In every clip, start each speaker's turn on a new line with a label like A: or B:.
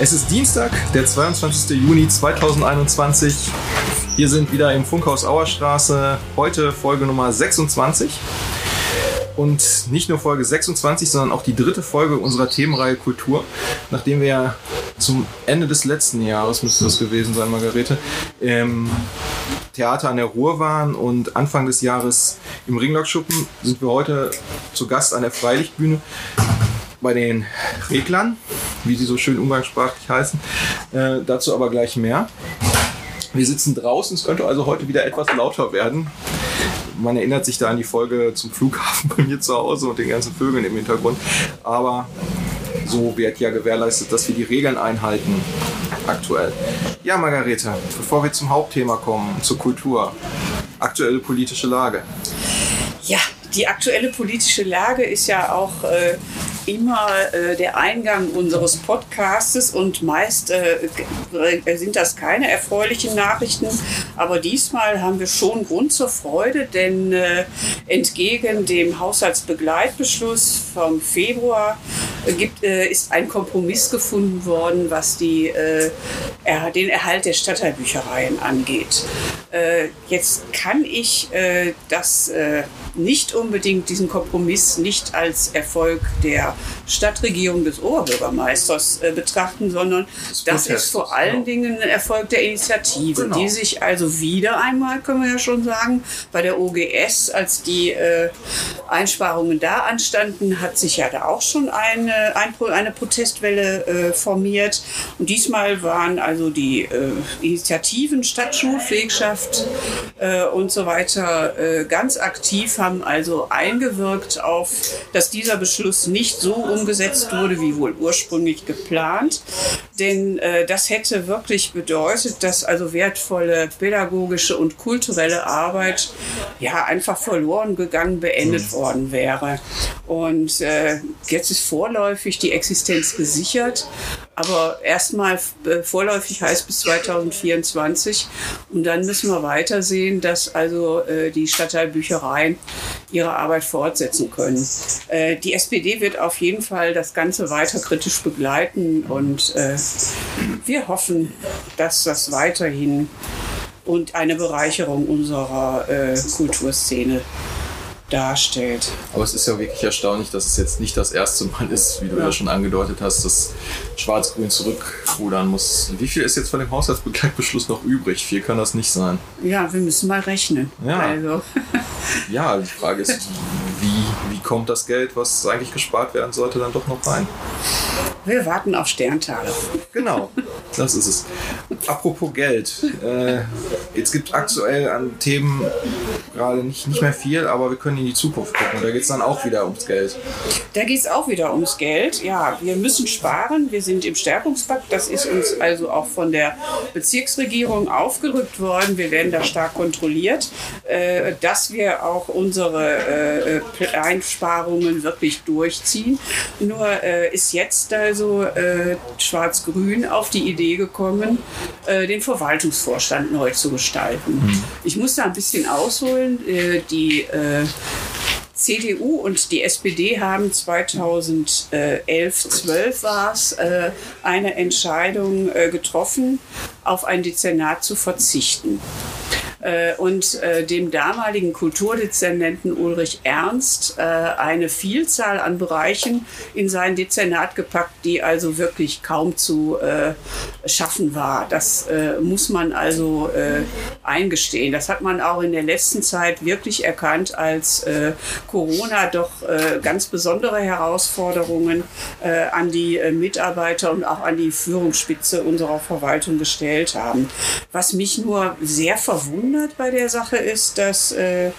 A: Es ist Dienstag, der 22. Juni 2021. Wir sind wieder im Funkhaus Auerstraße. Heute Folge Nummer 26. Und nicht nur Folge 26, sondern auch die dritte Folge unserer Themenreihe Kultur. Nachdem wir ja zum Ende des letzten Jahres, müsste das gewesen sein, Margarete, im Theater an der Ruhr waren und Anfang des Jahres im Ringlockschuppen, sind wir heute zu Gast an der Freilichtbühne bei den Reglern, wie sie so schön umgangssprachlich heißen. Äh, dazu aber gleich mehr. Wir sitzen draußen, es könnte also heute wieder etwas lauter werden. Man erinnert sich da an die Folge zum Flughafen bei mir zu Hause und den ganzen Vögeln im Hintergrund. Aber so wird ja gewährleistet, dass wir die Regeln einhalten aktuell. Ja, Margarete, bevor wir zum Hauptthema kommen, zur Kultur. Aktuelle politische Lage.
B: Ja, die aktuelle politische Lage ist ja auch äh, immer äh, der Eingang unseres Podcastes und meist äh, sind das keine erfreulichen Nachrichten, aber diesmal haben wir schon Grund zur Freude, denn äh, entgegen dem Haushaltsbegleitbeschluss vom Februar gibt, äh, ist ein Kompromiss gefunden worden, was die, äh, den Erhalt der Stadtteilbüchereien angeht. Äh, jetzt kann ich das nicht unbedingt diesen Kompromiss nicht als Erfolg der Stadtregierung des Oberbürgermeisters äh, betrachten, sondern das, das ist vor allen genau. Dingen ein Erfolg der Initiative, genau. die sich also wieder einmal, können wir ja schon sagen, bei der OGS, als die äh, Einsparungen da anstanden, hat sich ja da auch schon eine, ein, eine Protestwelle äh, formiert. Und diesmal waren also die äh, Initiativen Stadtschulpflegschaft äh, und so weiter äh, ganz aktiv, haben also eingewirkt auf, dass dieser Beschluss nicht so umgesetzt wurde, wie wohl ursprünglich geplant. Denn äh, das hätte wirklich bedeutet, dass also wertvolle pädagogische und kulturelle Arbeit ja einfach verloren gegangen, beendet mhm. worden wäre. Und äh, jetzt ist vorläufig die Existenz gesichert. Aber erstmal äh, vorläufig heißt bis 2024. Und dann müssen wir weitersehen, dass also äh, die Stadtteilbüchereien ihre Arbeit fortsetzen können. Äh, die SPD wird auf jeden Fall das Ganze weiter kritisch begleiten und wir hoffen, dass das weiterhin und eine Bereicherung unserer Kulturszene darstellt.
A: Aber es ist ja wirklich erstaunlich, dass es jetzt nicht das erste Mal ist, wie du ja, ja schon angedeutet hast, dass Schwarz-Grün zurückrudern muss. Wie viel ist jetzt von dem Haushaltsbegleitbeschluss noch übrig? Viel kann das nicht sein.
B: Ja, wir müssen mal rechnen.
A: Ja, also. ja die Frage ist, wie, wie kommt das Geld, was eigentlich gespart werden sollte, dann doch noch rein?
B: Wir warten auf Sterntage.
A: Genau, das ist es. Apropos Geld. Äh, jetzt gibt es aktuell an Themen gerade nicht, nicht mehr viel, aber wir können in die Zukunft gucken. Da geht es dann auch wieder ums Geld.
B: Da geht es auch wieder ums Geld. Ja, wir müssen sparen. Wir sind im Stärkungspakt. Das ist uns also auch von der Bezirksregierung aufgerückt worden. Wir werden da stark kontrolliert, äh, dass wir auch unsere äh, Einsparungen wirklich durchziehen. Nur äh, ist jetzt also also äh, Schwarz-Grün auf die Idee gekommen, äh, den Verwaltungsvorstand neu zu gestalten. Mhm. Ich muss da ein bisschen ausholen. Äh, die äh, CDU und die SPD haben 2011, 12 war es, eine Entscheidung äh, getroffen, auf ein Dezernat zu verzichten. Äh, und äh, dem damaligen Kulturdezernenten Ulrich Ernst äh, eine Vielzahl an Bereichen in sein Dezernat gepackt, die also wirklich kaum zu schaffen war. Das muss man also eingestehen. Das hat man auch in der letzten Zeit wirklich erkannt, als Corona doch ganz besondere Herausforderungen an die Mitarbeiter und auch an die Führungsspitze unserer Verwaltung gestellt haben. Was mich nur sehr verwundert, verwundert bei der Sache ist, dass äh,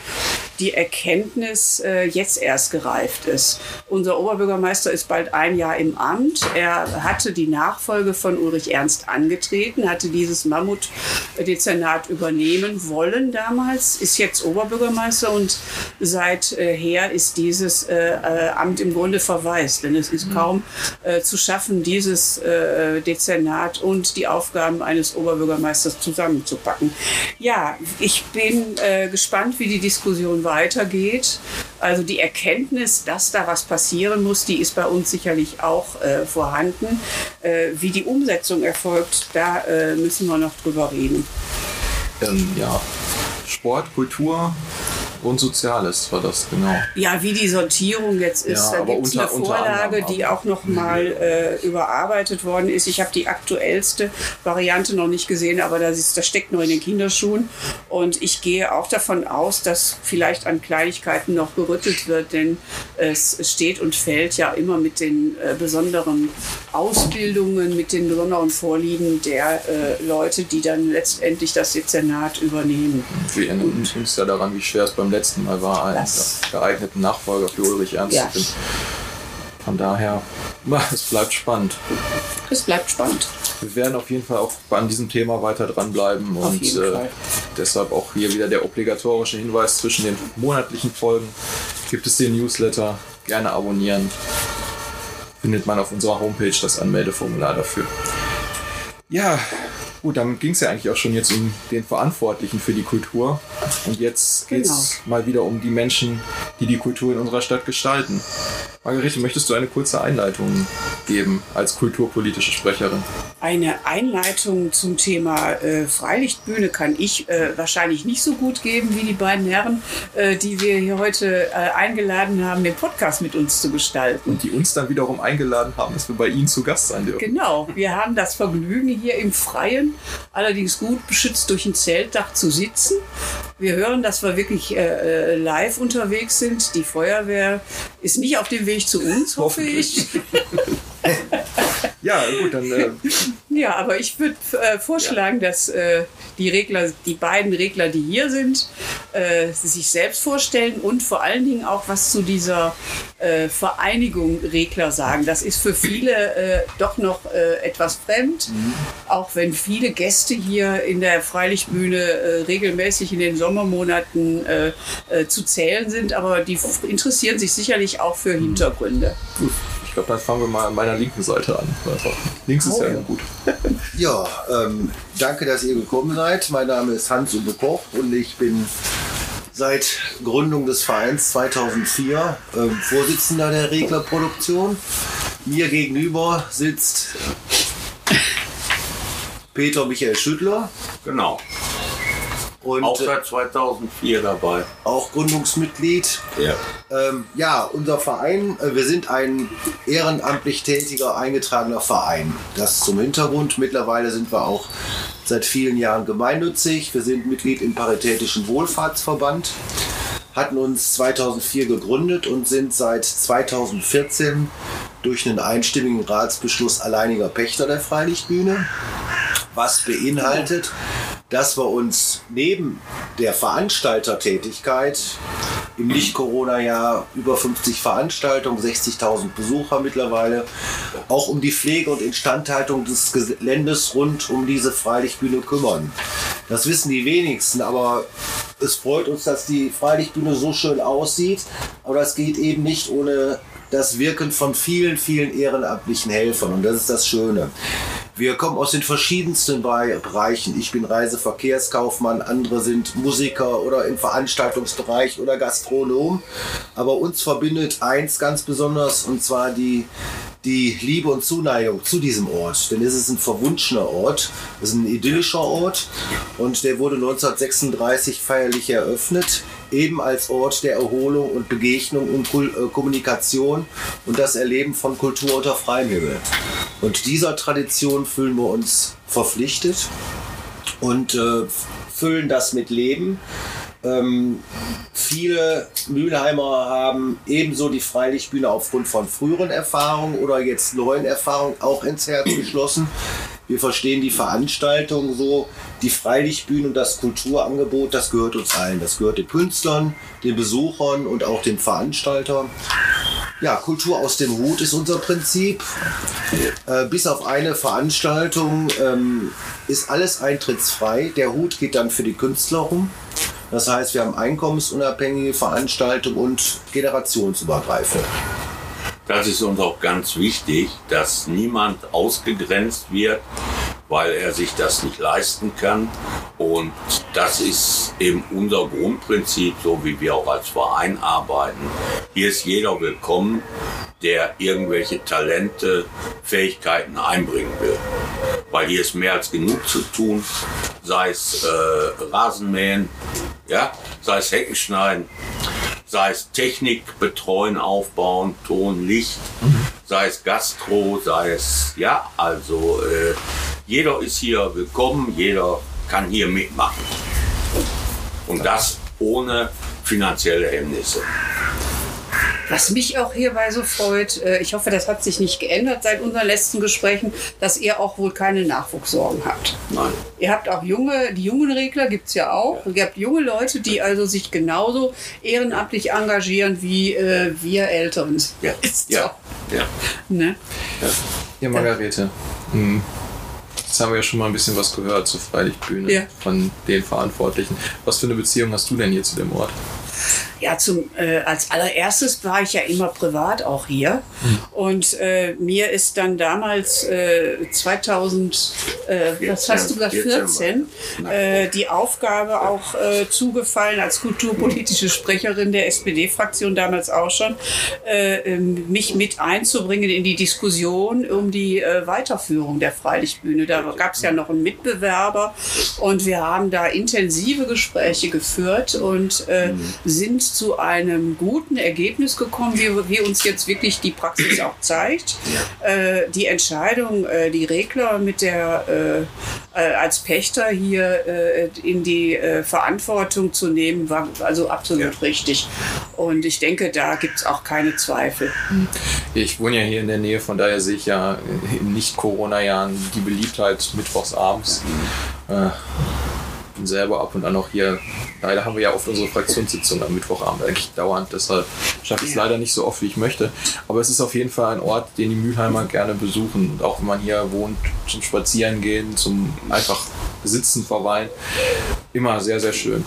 B: die Erkenntnis äh, jetzt erst gereift ist. Unser Oberbürgermeister ist bald ein Jahr im Amt. Er hatte die Nachfolge von Ulrich Ernst angetreten, hatte dieses Mammutdezernat übernehmen wollen damals, ist jetzt Oberbürgermeister und seither ist dieses äh, äh, Amt im Grunde verwaist, denn es ist mhm. kaum äh, zu schaffen, dieses äh, Dezernat und die Aufgaben eines Oberbürgermeisters zusammenzupacken. Ja, ich bin äh, gespannt, wie die Diskussion weitergeht. Also die Erkenntnis, dass da was passieren muss, die ist bei uns sicherlich auch äh, vorhanden. Äh, wie die Umsetzung erfolgt, da äh, müssen wir noch drüber reden.
A: Ähm, ja, Sport, Kultur, und Soziales war das, genau.
B: Ja, wie die Sortierung jetzt ist. Ja, da gibt es eine Vorlage, die auch noch mal äh, überarbeitet worden ist. Ich habe die aktuellste Variante noch nicht gesehen, aber das, ist, das steckt noch in den Kinderschuhen. Und ich gehe auch davon aus, dass vielleicht an Kleinigkeiten noch gerüttelt wird, denn es steht und fällt ja immer mit den äh, besonderen Ausbildungen, mit den besonderen Vorlieben der äh, Leute, die dann letztendlich das Dezernat übernehmen.
A: Wir erinnern uns ja daran, wie schwer es beim letzten Mal war, einen das geeigneten Nachfolger für Ulrich Ernst ja. zu finden. Von daher, es bleibt spannend.
B: Es bleibt spannend.
A: Wir werden auf jeden Fall auch an diesem Thema weiter dranbleiben und äh, deshalb auch hier wieder der obligatorische Hinweis zwischen den monatlichen Folgen gibt es den Newsletter. Gerne abonnieren. Findet man auf unserer Homepage das Anmeldeformular dafür. Ja, Gut, dann ging es ja eigentlich auch schon jetzt um den Verantwortlichen für die Kultur. Und jetzt geht es genau. mal wieder um die Menschen, die die Kultur in unserer Stadt gestalten. Margarete, möchtest du eine kurze Einleitung geben als kulturpolitische Sprecherin?
B: Eine Einleitung zum Thema äh, Freilichtbühne kann ich äh, wahrscheinlich nicht so gut geben wie die beiden Herren, äh, die wir hier heute äh, eingeladen haben, den Podcast mit uns zu gestalten.
A: Und die uns dann wiederum eingeladen haben, dass wir bei Ihnen zu Gast sein dürfen.
B: Genau, wir haben das Vergnügen, hier im Freien, allerdings gut beschützt durch ein Zeltdach zu sitzen. Wir hören, dass wir wirklich äh, äh, live unterwegs sind. Die Feuerwehr ist nicht auf dem Weg zu uns, hoffe ich.
A: ja, gut, dann. Äh
B: ja, aber ich würde äh, vorschlagen, ja. dass äh, die Regler, die beiden Regler, die hier sind, äh, sich selbst vorstellen und vor allen Dingen auch was zu dieser äh, Vereinigung Regler sagen. Das ist für viele äh, doch noch etwas fremd, mhm. auch wenn viele Gäste hier in der Freilichtbühne regelmäßig in den Sommermonaten zu zählen sind, aber die interessieren sich sicherlich auch für Hintergründe.
A: Gut. Ich glaube, dann fangen wir mal an meiner linken Seite an. Einfach. Links ist oh, ja, ja gut.
C: ja, ähm, danke, dass ihr gekommen seid. Mein Name ist Hans-Uwe Koch und ich bin seit Gründung des Vereins 2004 ähm, Vorsitzender der Reglerproduktion. Mir gegenüber sitzt Peter Michael Schüttler.
D: Genau. Und auch seit 2004 dabei.
C: Auch Gründungsmitglied.
D: Ja.
C: Ähm, ja, unser Verein, äh, wir sind ein ehrenamtlich tätiger, eingetragener Verein. Das zum Hintergrund. Mittlerweile sind wir auch seit vielen Jahren gemeinnützig. Wir sind Mitglied im Paritätischen Wohlfahrtsverband, hatten uns 2004 gegründet und sind seit 2014 durch einen einstimmigen Ratsbeschluss alleiniger Pächter der Freilichtbühne. Was beinhaltet, dass wir uns neben der Veranstaltertätigkeit im Nicht-Corona-Jahr über 50 Veranstaltungen, 60.000 Besucher mittlerweile, auch um die Pflege und Instandhaltung des Geländes rund um diese Freilichtbühne kümmern. Das wissen die wenigsten, aber es freut uns, dass die Freilichtbühne so schön aussieht, aber das geht eben nicht ohne das Wirken von vielen, vielen ehrenamtlichen Helfern und das ist das Schöne. Wir kommen aus den verschiedensten Bereichen. Ich bin Reiseverkehrskaufmann, andere sind Musiker oder im Veranstaltungsbereich oder Gastronom. Aber uns verbindet eins ganz besonders und zwar die, die Liebe und Zuneigung zu diesem Ort. Denn es ist ein verwunschener Ort, es ist ein idyllischer Ort und der wurde 1936 feierlich eröffnet eben als Ort der Erholung und Begegnung und äh, Kommunikation und das Erleben von Kultur unter freiem Himmel. Und dieser Tradition fühlen wir uns verpflichtet und äh, füllen das mit Leben. Ähm, viele Mülheimer haben ebenso die Freilichtbühne aufgrund von früheren Erfahrungen oder jetzt neuen Erfahrungen auch ins Herz geschlossen. Wir verstehen die Veranstaltung so, die Freilichtbühne und das Kulturangebot, das gehört uns allen. Das gehört den Künstlern, den Besuchern und auch den Veranstaltern. Ja, Kultur aus dem Hut ist unser Prinzip. Äh, bis auf eine Veranstaltung ähm, ist alles eintrittsfrei. Der Hut geht dann für die Künstler rum. Das heißt, wir haben einkommensunabhängige Veranstaltungen und generationsübergreifend.
D: Das ist uns auch ganz wichtig, dass niemand ausgegrenzt wird, weil er sich das nicht leisten kann. Und das ist eben unser Grundprinzip, so wie wir auch als Verein arbeiten. Hier ist jeder willkommen, der irgendwelche Talente, Fähigkeiten einbringen will. Weil hier ist mehr als genug zu tun, sei es äh, Rasenmähen, ja, sei es Heckenschneiden, sei es Technik betreuen, aufbauen, Ton, Licht, mhm. sei es Gastro, sei es, ja, also äh, jeder ist hier willkommen, jeder kann hier mitmachen. Und das ohne finanzielle Hemmnisse.
B: Was mich auch hierbei so freut, äh, ich hoffe, das hat sich nicht geändert seit unseren letzten Gesprächen, dass ihr auch wohl keine Nachwuchssorgen habt.
D: Nein.
B: Ihr habt auch junge, die jungen Regler gibt es ja auch. Ja. Ihr habt junge Leute, die also sich genauso ehrenamtlich engagieren wie äh, wir Älteren.
D: Ja.
B: Ist
D: ja.
B: Ja. Ne?
A: ja. Ja, Margarete. Hm. Jetzt haben wir ja schon mal ein bisschen was gehört zur Freilichtbühne ja. von den Verantwortlichen. Was für eine Beziehung hast du denn hier zu dem Ort?
B: Ja, zum, äh, als allererstes war ich ja immer privat auch hier. Mhm. Und äh, mir ist dann damals äh, 2000, äh, 14, was hast du gesagt, 14, 14 äh, die Aufgabe auch äh, zugefallen als kulturpolitische Sprecherin der SPD-Fraktion damals auch schon, äh, ähm, mich mit einzubringen in die Diskussion um die äh, Weiterführung der Freilichtbühne. Da gab es ja noch einen Mitbewerber und wir haben da intensive Gespräche geführt und äh, mhm. Sind zu einem guten Ergebnis gekommen, wie, wie uns jetzt wirklich die Praxis auch zeigt. Äh, die Entscheidung, äh, die Regler mit der äh, äh als Pächter hier äh, in die Verantwortung zu nehmen, war also absolut ja. richtig. Und ich denke, da gibt es auch keine Zweifel.
A: Ich wohne ja hier in der Nähe, von daher sehe ich ja in Nicht-Corona-Jahren die Beliebtheit mittwochsabends. Mhm bin selber ab und an auch hier. Leider haben wir ja oft unsere Fraktionssitzung am Mittwochabend eigentlich dauernd, deshalb schaffe ich es leider nicht so oft, wie ich möchte. Aber es ist auf jeden Fall ein Ort, den die Mülheimer gerne besuchen. Und auch wenn man hier wohnt, zum Spazierengehen, zum einfach Sitzen, Verweilen, immer sehr, sehr schön.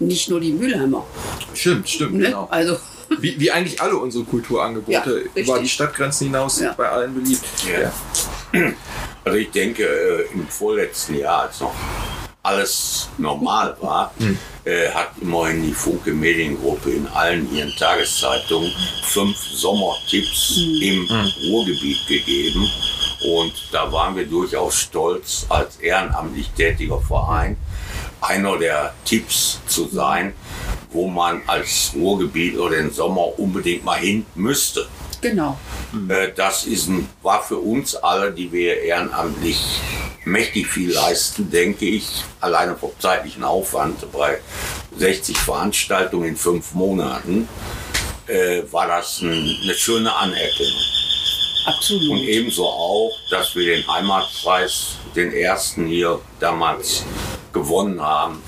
B: Nicht nur die Mülheimer.
A: Stimmt, stimmt, ne? genau.
B: Also
A: wie, wie, eigentlich alle unsere Kulturangebote ja, über die Stadtgrenzen hinaus ja. bei allen beliebt.
D: Ja. Also ich denke, äh, im vorletzten Jahr, als noch alles normal war, mhm. äh, hat immerhin die Funke Mediengruppe in allen ihren Tageszeitungen fünf Sommertipps mhm. im mhm. Ruhrgebiet gegeben. Und da waren wir durchaus stolz, als ehrenamtlich tätiger Verein einer der Tipps zu sein, wo man als Ruhrgebiet oder den Sommer unbedingt mal hin müsste.
B: Genau.
D: Äh, das ist ein, war für uns alle, die wir ehrenamtlich mächtig viel leisten, denke ich, alleine vom zeitlichen Aufwand bei 60 Veranstaltungen in fünf Monaten, äh, war das ein, eine schöne Anerkennung.
B: Absolut.
D: Und ebenso auch, dass wir den Heimatpreis, den ersten hier damals gewonnen haben,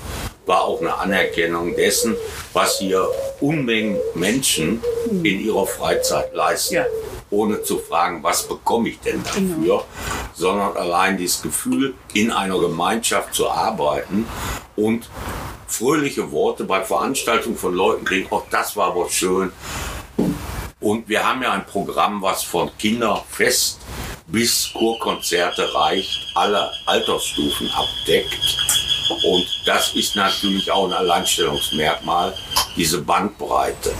D: war auch eine Anerkennung dessen, was hier Unmengen Menschen in ihrer Freizeit leisten. Ja. Ohne zu fragen, was bekomme ich denn dafür, genau. sondern allein dieses Gefühl, in einer Gemeinschaft zu arbeiten und fröhliche Worte bei Veranstaltungen von Leuten kriegen, auch das war aber schön. Und wir haben ja ein Programm, was von Kinderfest bis Kurkonzerte reicht, alle Altersstufen abdeckt. Und das ist natürlich auch ein Alleinstellungsmerkmal, diese Bandbreite,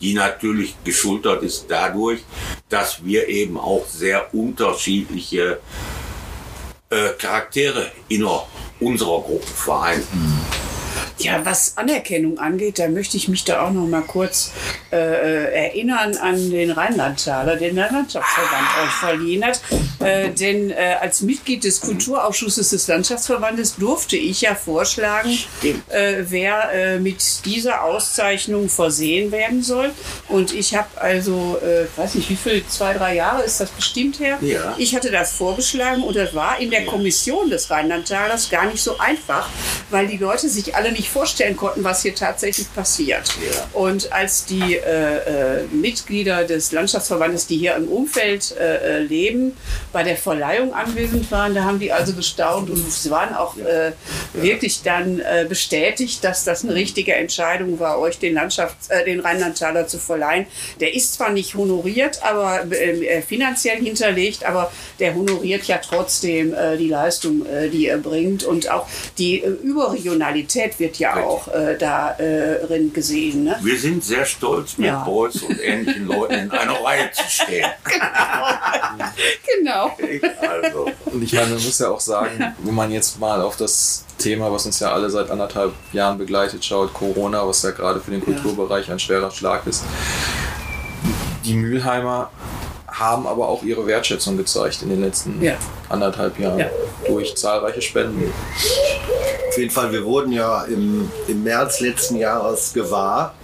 D: die natürlich geschultert ist dadurch, dass wir eben auch sehr unterschiedliche äh, Charaktere inner unserer Gruppe vereinen.
B: Ja, was Anerkennung angeht, da möchte ich mich da auch noch mal kurz äh, äh erinnern an den Rheinlandtaler, den der Landschaftsverband euch verliehen hat. Äh, denn äh, als Mitglied des Kulturausschusses des Landschaftsverbandes durfte ich ja vorschlagen, äh, wer äh, mit dieser Auszeichnung versehen werden soll. Und ich habe also, weiß nicht, wie viel, zwei, drei Jahre ist das bestimmt her?
D: Ja.
B: Ich hatte das vorgeschlagen und das war in der Kommission des Rheinlandtalers gar nicht so einfach, weil die Leute sich alle nicht nicht vorstellen konnten, was hier tatsächlich passiert.
D: Ja.
B: Und als die äh, äh, Mitglieder des Landschaftsverbandes, die hier im Umfeld äh, äh, leben, bei der Verleihung anwesend waren, da haben die also gestaunt und sie waren auch äh, wirklich dann äh, bestätigt, dass das eine richtige Entscheidung war, euch den Landschafts-, den Rheinlandtaler zu verleihen. Der ist zwar nicht honoriert, aber äh, finanziell hinterlegt, aber der honoriert ja trotzdem die Leistung, die er bringt und auch die Überregionalität wird ja auch äh, darin gesehen. Ne?
D: Wir sind sehr stolz, mit
B: Ja.
D: Beuys und ähnlichen Leuten in einer Reihe zu stehen.
B: Genau.
D: Also,
A: Und ich meine, man muss ja auch sagen, wenn man jetzt mal auf das Thema, was uns ja alle seit anderthalb Jahren begleitet, schaut, Corona, was ja gerade für den Kulturbereich ein schwerer Schlag ist. Die Mülheimer haben aber auch ihre Wertschätzung gezeigt in den letzten
B: Ja.
A: anderthalb Jahren
B: Ja.
A: durch zahlreiche Spenden.
C: Jeden Fall, wir wurden ja im, im März letzten Jahres gewahr,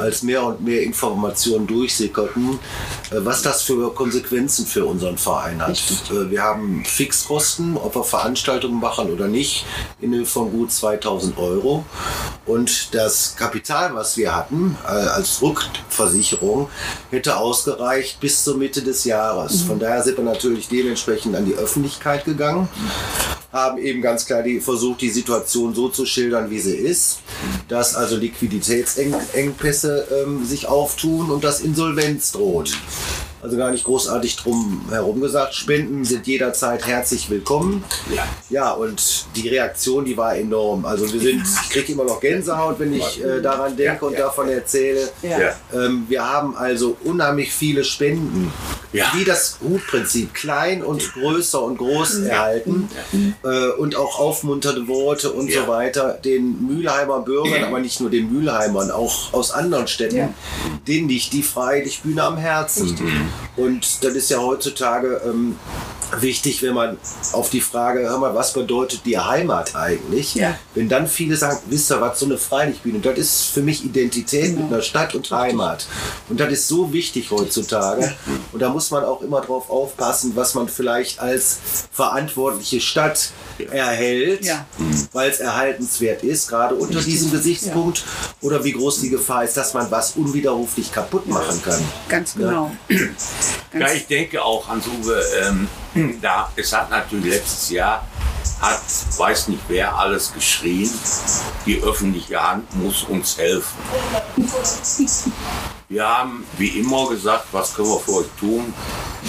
C: als mehr und mehr Informationen durchsickerten, äh, was das für Konsequenzen für unseren Verein hat. Äh, Wir haben Fixkosten, ob wir Veranstaltungen machen oder nicht, in Höhe von gut 2000 Euro. Und das Kapital, was wir hatten, äh, als Rückversicherung, hätte ausgereicht bis zur Mitte des Jahres. Von daher sind wir natürlich dementsprechend an die Öffentlichkeit gegangen haben eben ganz klar die, versucht, die Situation so zu schildern, wie sie ist, dass also Liquiditätsengpässe ähm, sich auftun und dass Insolvenz droht. Also gar nicht großartig drum herum gesagt. Spenden sind jederzeit herzlich willkommen.
D: ja.
C: Ja, und die Reaktion, die war enorm. Also wir sind, ich kriege immer noch Gänsehaut, wenn ich äh, daran denke
D: Ja,
C: und
D: ja.
C: davon erzähle.
B: Ja.
D: Ja.
C: Ähm, wir haben also unheimlich viele Spenden,
D: Ja.
C: die das Hutprinzip klein und größer und groß erhalten äh, und auch aufmunternde Worte und
D: Ja.
C: so weiter den Mülheimer Bürgern, aber nicht nur den Mülheimern, auch aus anderen Städten,
B: Ja.
C: denen liegt die Freilichtbühne am Herzen. Und das ist ja heutzutage ähm, wichtig, wenn man auf die Frage, hör mal, was bedeutet die Heimat eigentlich?
B: Ja.
C: Wenn dann viele sagen, wisst ihr was, so eine Freilichtbühne, das ist für mich Identität
B: Genau.
C: mit einer Stadt und Heimat. Und das ist so wichtig heutzutage. Und da muss man auch immer drauf aufpassen, was man vielleicht als verantwortliche Stadt erhält,
B: Ja.
C: weil es erhaltenswert ist, gerade unter diesem Gesichtspunkt, oder wie groß die Gefahr ist, dass man was unwiderruflich kaputt machen kann.
B: Ganz genau.
D: Ja,
B: Ganz,
D: ich denke auch, Hans-Uwe, ähm, da, es hat natürlich letztes Jahr, hat, weiß nicht wer, alles geschrien, die öffentliche Hand muss uns helfen. Wir haben wie immer gesagt, was können wir für euch tun?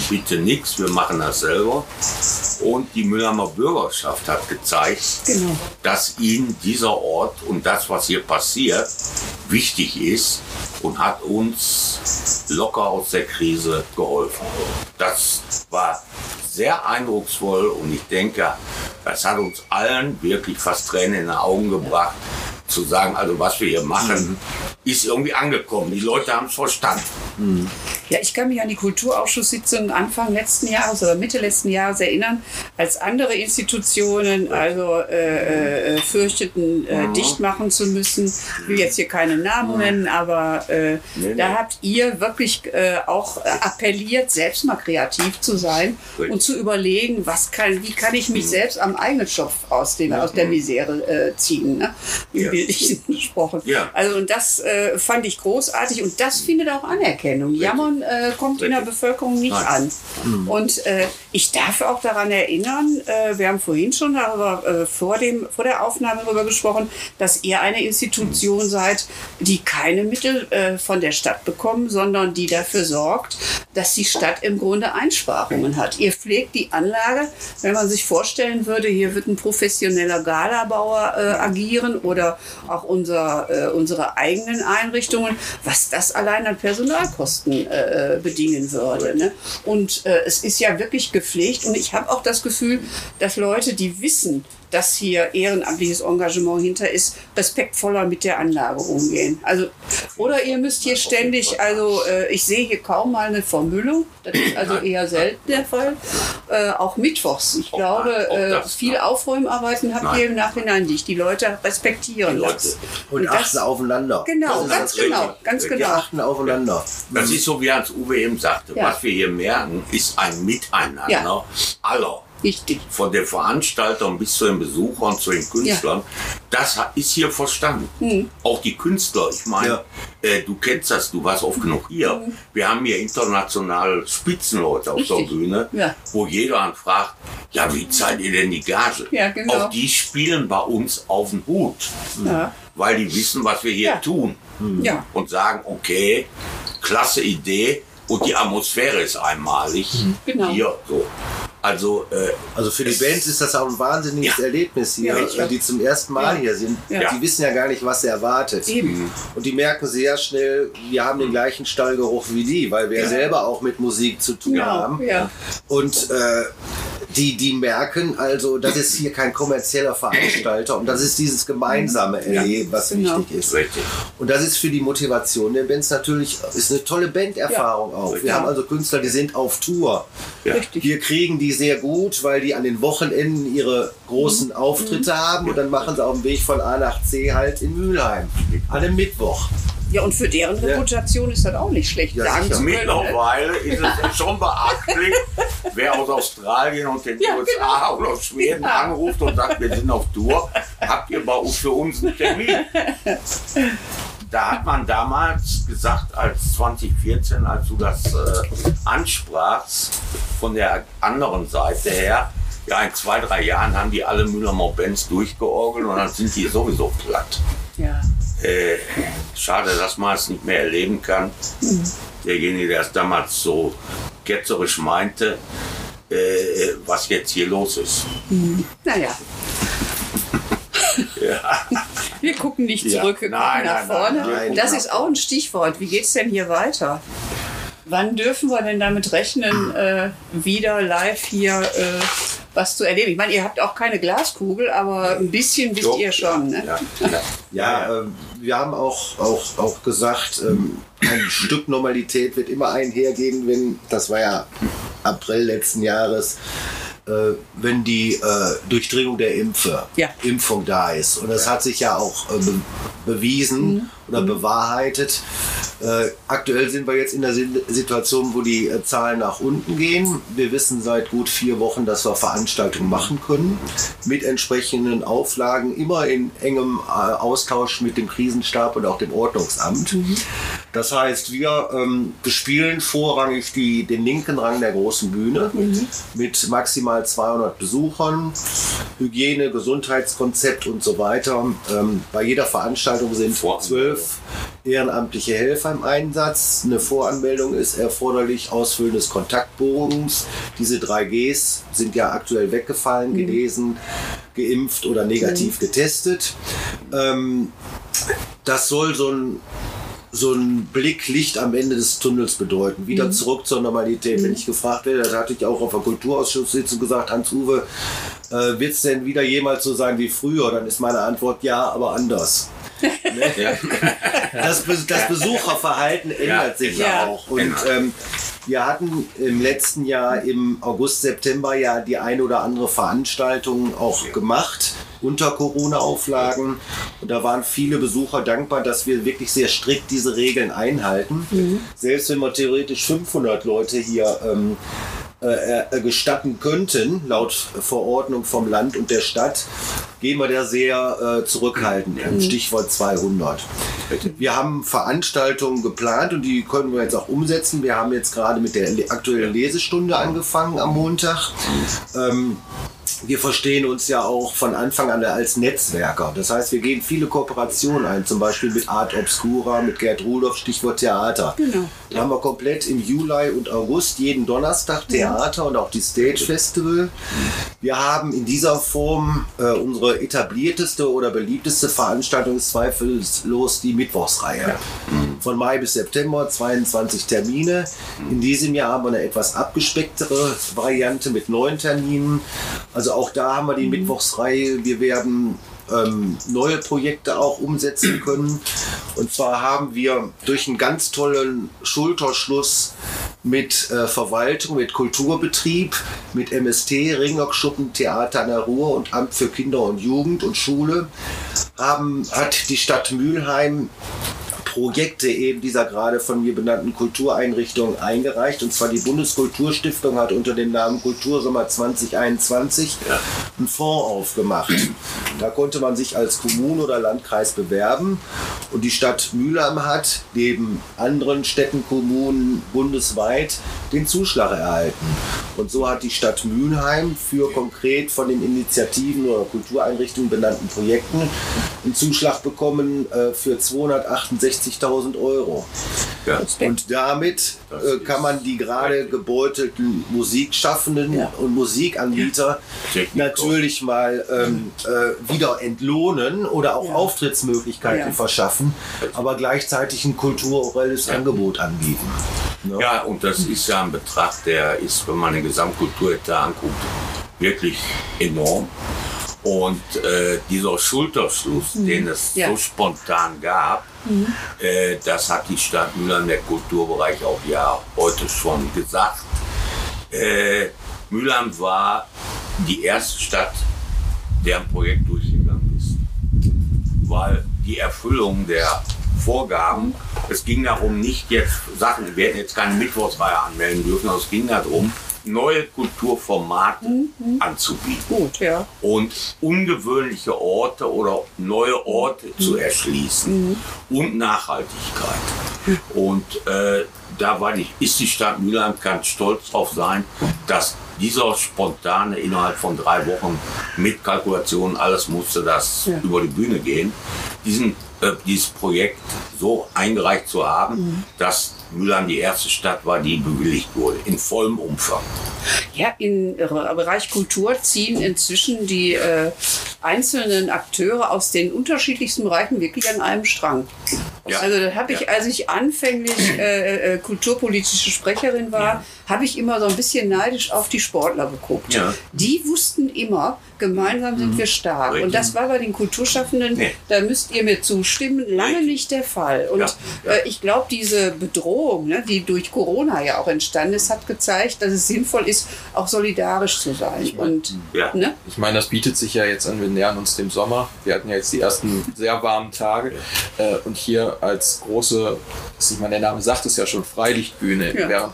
D: Bitte nichts, wir machen das selber. Und die Mülheimer Bürgerschaft hat gezeigt,
B: Genau.
D: dass ihnen dieser Ort und das, was hier passiert, wichtig ist und hat uns locker aus der Krise geholfen. Das war sehr eindrucksvoll und ich denke, das hat uns allen wirklich fast Tränen in die Augen gebracht, zu sagen, also was wir hier machen, ist irgendwie angekommen. Die Leute haben es verstanden.
B: Ja, ich kann mich an die Kulturausschusssitzung Anfang letzten Jahres oder Mitte letzten Jahres erinnern, als andere Institutionen also äh, äh, fürchteten, äh, dicht machen zu müssen. Ich will jetzt hier keine Namen nennen, aber äh,
D: Nee,
B: da
D: nee.
B: habt ihr wirklich äh, auch appelliert, selbst mal kreativ zu sein
D: Richtig.
B: und zu überlegen, was kann, wie kann ich mich selbst am eigenen Schopf aus, dem, aus der Misere äh, ziehen, ne?
D: Ja.
B: Bildlichen gesprochen.
D: Ja.
B: Also und das äh, fand ich großartig und das findet auch Anerkennung. Jammern äh, kommt in der
D: Richtig.
B: Bevölkerung nicht
D: Nein.
B: an. Und äh, ich darf auch daran erinnern, äh, wir haben vorhin schon darüber, äh, vor, dem, vor der Aufnahme darüber gesprochen, dass ihr eine Institution seid, die keine Mittel äh, von der Stadt bekommen, sondern die dafür sorgt, dass die Stadt im Grunde Einsparungen hat. Ihr pflegt die Anlage, wenn man sich vorstellen würde, hier wird ein professioneller Galabauer äh, agieren oder auch unser, äh, unsere eigenen Einrichtungen, was das allein an Personalkosten äh, bedingen würde. Ne? Und äh, es ist ja wirklich gepflegt und ich habe auch das Gefühl, dass Leute, die wissen, dass hier ehrenamtliches Engagement hinter ist, respektvoller mit der Anlage umgehen. Also, oder ihr müsst hier ständig, also äh, ich sehe hier kaum mal eine Vermüllung, das ist also eher selten der Fall. Äh, auch mittwochs. Ich glaube, äh,
D: das,
B: viel. Aufräumarbeiten habt ihr im Nachhinein nicht. Die Leute respektieren
D: Die Leute.
B: das.
C: Und
B: das-
C: achten aufeinander.
B: Genau,
C: Das
B: ganz
C: das
B: genau, ganz genau.
C: achten aufeinander.
D: Das ist so, wie Hans-Uwe eben sagte.
B: Ja.
D: Was wir hier merken, ist ein Miteinander
B: Ja.
D: aller.
B: Richtig.
D: von den Veranstaltern bis zu den Besuchern, zu den Künstlern, das ha- ist hier verstanden.
B: Hm.
D: Auch die Künstler, ich meine,
C: Ja.
D: äh, du kennst das, du warst oft genug hier. Wir haben hier international Spitzenleute auf der
B: Richtig.
D: Bühne,
B: Ja.
D: wo jeder fragt, ja, wie zahlt ihr denn die Gage?
B: Ja, genau.
D: Auch die spielen bei uns auf den Hut,
B: Ja.
D: weil die wissen, was wir hier
B: Ja.
D: tun
B: Ja.
D: und sagen, okay, klasse Idee und die Atmosphäre ist einmalig.
B: Genau.
D: Hier so. Also äh,
C: Also für die Bands ist das auch ein wahnsinniges
D: Ja.
C: Erlebnis hier,
B: Ja,
C: die zum ersten Mal
B: Ja.
C: hier sind. Die wissen ja gar nicht, was sie erwartet.
B: Eben.
C: Und die merken sehr schnell, wir haben den gleichen Stallgeruch wie die, weil wir selber auch mit Musik zu tun
B: Genau.
C: haben. Und äh, die, die merken also, das ist hier kein kommerzieller Veranstalter und das ist dieses gemeinsame Erleben, was
B: genau.
C: wichtig ist.
D: richtig.
C: Und das ist für die Motivation der Bands natürlich ist eine tolle Banderfahrung auch. Wir
B: Ja.
C: haben also Künstler, die sind auf Tour.
D: Ja.
B: Richtig.
C: Wir kriegen die sehr gut, weil die an den Wochenenden ihre großen
B: Mhm.
C: Auftritte haben und dann machen sie auf dem Weg von A nach C halt in Mülheim. An einem Mittwoch.
B: Ja, und für deren Reputation ist das auch nicht schlecht,
C: Ja,
B: sagen zu ne?
D: Mittlerweile ist es schon beachtlich, wer aus Australien und den
B: Ja,
D: USA oder aus Schweden anruft und sagt, wir sind auf Tour, habt ihr bei uns für uns einen Termin? Da hat man damals gesagt, als 2014, als du das äh, ansprachst, von der anderen Seite her, ja, in zwei, drei Jahren haben die alle Müller-Bands durchgeorgelt und dann sind die sowieso platt.
B: Ja.
D: Äh, schade, dass man es nicht mehr erleben kann. Derjenige, der es damals so ketzerisch meinte, äh, was jetzt hier los ist.
B: Naja. Wir gucken nicht
D: Ja.
B: zurück, wir
D: Nein,
B: gucken nach
D: nein, nein,
B: vorne.
C: nein, gucken
B: das ist auch ein Stichwort. Wie geht es denn hier weiter? Wann dürfen wir denn damit rechnen, äh, wieder live hier äh, was zu erleben? Ich meine, ihr habt auch keine Glaskugel, aber ein bisschen wisst
D: Doch,
B: ihr schon. Ne?
D: Ja, ja.
C: Ja, ähm, wir haben auch, auch, auch gesagt, ähm, ein Stück Normalität wird immer einhergehen, wenn, das war ja April letzten Jahres, äh, wenn die äh, Durchdringung der Impfe,
B: Ja.
C: Impfung da ist. Und das hat sich ja auch äh, be bewiesen oder bewahrheitet. Äh, aktuell sind wir jetzt in der Situation, wo die äh, Zahlen nach unten gehen. Wir wissen seit gut vier Wochen, dass wir Veranstaltungen machen können mit entsprechenden Auflagen, immer in engem äh, Austausch mit dem Krisenstab und auch dem Ordnungsamt. Das heißt, wir ähm, bespielen vorrangig die, den linken Rang der großen Bühne mit maximal 200 Besuchern, Hygiene, Gesundheitskonzept und so weiter. Ähm, bei jeder Veranstaltung sind
D: Voranmeldung.
C: Zwölf ehrenamtliche Helfer im Einsatz. Eine Voranmeldung ist erforderlich, Ausfüllen des Kontaktbogens. Diese drei Gs sind ja aktuell weggefallen, gelesen, geimpft oder negativ getestet. Ähm, das soll so ein so ein Blick Licht am Ende des Tunnels bedeuten. Wieder zurück zur Normalität. Wenn ich gefragt werde, das hatte ich auch auf der Kulturausschusssitzung gesagt, Hans-Uwe, äh, wird es denn wieder jemals so sein wie früher? Dann ist meine Antwort ja, aber anders. Das, Be- das Besucherverhalten ändert sich ja,
B: Ja.
C: auch. Und
D: Genau.
C: ähm, wir hatten im letzten Jahr im August, September ja die eine oder andere Veranstaltung auch gemacht unter Corona-Auflagen. Und da waren viele Besucher dankbar, dass wir wirklich sehr strikt diese Regeln einhalten. Selbst wenn wir theoretisch 500 Leute hier ähm, äh, äh, gestatten könnten, laut Verordnung vom Land und der Stadt, gehen wir da sehr äh, zurückhaltend. Stichwort 200. Wir haben Veranstaltungen geplant und die können wir jetzt auch umsetzen. Wir haben jetzt gerade mit der le- aktuellen Lesestunde angefangen am Montag. Ähm, wir verstehen uns ja auch von Anfang an als Netzwerker. Das heißt, wir gehen viele Kooperationen ein, zum Beispiel mit Art Obscura, mit Gerd Rudolph, Stichwort Theater.
B: Genau.
C: Da haben wir komplett im Juli und August jeden Donnerstag Theater und auch die Stage Festival. Wir haben in dieser Form äh, unsere etablierteste oder beliebteste Veranstaltung ist zweifellos die Mittwochsreihe. Von Mai bis September 22 Termine. In diesem Jahr haben wir eine etwas abgespecktere Variante mit neun Terminen. Also auch da haben wir die Mittwochsreihe. Wir werden ähm, neue Projekte auch umsetzen können. Und zwar haben wir durch einen ganz tollen Schulterschluss mit äh, Verwaltung, mit Kulturbetrieb, mit MST, Ringlockschuppen, Theater an der Ruhr und Amt für Kinder und Jugend und Schule, haben, hat die Stadt Mülheim Projekte eben dieser gerade von mir benannten Kultureinrichtungen eingereicht. Und zwar die Bundeskulturstiftung hat unter dem Namen Kultursommer 2021
D: Ja.
C: einen Fonds aufgemacht. Da konnte man sich als Kommune oder Landkreis bewerben. Und die Stadt Mülheim hat neben anderen Städten, Kommunen bundesweit den Zuschlag erhalten. Und so hat die Stadt Mülheim für konkret von den Initiativen oder Kultureinrichtungen benannten Projekten einen Zuschlag bekommen äh, für 268.000 Euro.
D: Ja.
C: Und damit äh, kann man die gerade gebeutelten Musikschaffenden
B: Ja.
C: und Musikanbieter
D: Techniker.
C: natürlich mal ähm, äh, wieder entlohnen oder auch
B: Ja.
C: Auftrittsmöglichkeiten
B: Ja.
C: verschaffen, aber gleichzeitig ein kulturelles Angebot anbieten. Ne?
D: Ja, und das ist ja ein Betrag, der ist, wenn man den Gesamtkulturetat anguckt, wirklich enorm. Und äh, dieser Schulterschluss, den es
B: Ja.
D: so spontan gab, äh, das hat die Stadt Mülheim, der Kulturbereich auch ja heute schon gesagt. Äh, Mülheim war die erste Stadt, der ein Projekt durchgegangen ist weil die Erfüllung der Vorgaben, es ging darum, nicht jetzt Sachen, wir hätten jetzt keine Mittwochsreihe anmelden dürfen, aber es ging darum, neue Kulturformate anzubieten
B: Gut, ja.
D: und ungewöhnliche Orte oder neue Orte zu erschließen und Nachhaltigkeit. Und äh, da war die, ist die Stadt Mülheim kann stolz drauf sein, dass dieser spontane innerhalb von drei Wochen mit Kalkulation, alles musste das
B: Ja.
D: über die Bühne gehen, diesen, äh, dieses Projekt so eingereicht zu haben, dass Mülheim die erste Stadt war, die bewilligt wurde, in vollem Umfang.
B: Ja, im Bereich Kultur ziehen inzwischen die äh, einzelnen Akteure aus den unterschiedlichsten Bereichen wirklich an einem Strang.
D: Ja.
B: Also da habe ich,
D: Ja.
B: als ich anfänglich äh, äh, kulturpolitische Sprecherin war, habe ich immer so ein bisschen neidisch auf die Sportler geguckt.
D: Ja.
B: Die wussten immer, gemeinsam sind wir stark.
D: Mhm. Richtig.
B: Und das war bei den Kulturschaffenden,
D: Nee.
B: da müsst ihr mir zustimmen, lange
D: Richtig.
B: nicht der Fall. Und
D: Ja, ja.
B: Äh, ich glaube, diese Bedrohung, ne, die durch Corona ja auch entstanden ist, hat gezeigt, dass es sinnvoll ist, auch solidarisch zu sein. Und
D: Ja.
B: ne?
A: Ich meine, das bietet sich ja jetzt an, wir nähern uns dem Sommer. Wir hatten ja jetzt die ersten sehr warmen Tage. Äh, und hier als große, ich meine, der Name sagt es ja schon, Freilichtbühne.
B: Ja.
A: Während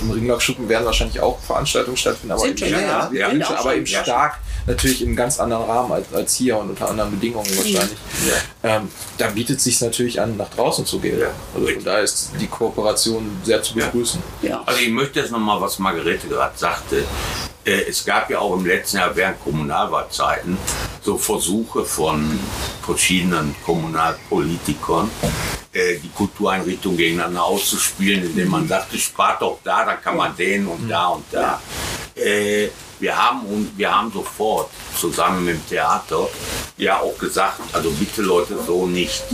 A: im Ringlockschuppen werden wahrscheinlich auch Veranstaltungen stattfinden, aber,
B: Sind
A: im,
B: schon,
D: ja, ja.
A: im,
B: Sind auch
A: aber
B: schon,
A: im
B: ja.
A: stark natürlich in einem ganz anderen Rahmen als, als hier und unter anderen Bedingungen wahrscheinlich. Ähm, da bietet es sich natürlich an, nach draußen zu gehen.
D: Ja.
A: Also von daher ist die Kooperation sehr zu
D: Ja.
A: begrüßen.
B: Ja.
D: Also ich möchte jetzt nochmal, was Margarete gerade sagte. Äh, Es gab ja auch im letzten Jahr während Kommunalwahlzeiten so Versuche von verschiedenen Kommunalpolitikern, äh, die Kultureinrichtungen gegeneinander auszuspielen, indem man sagte, spart doch da, dann kann man den und da und da. Wir haben, und wir haben sofort zusammen mit dem Theater ja auch gesagt, also bitte Leute so nicht.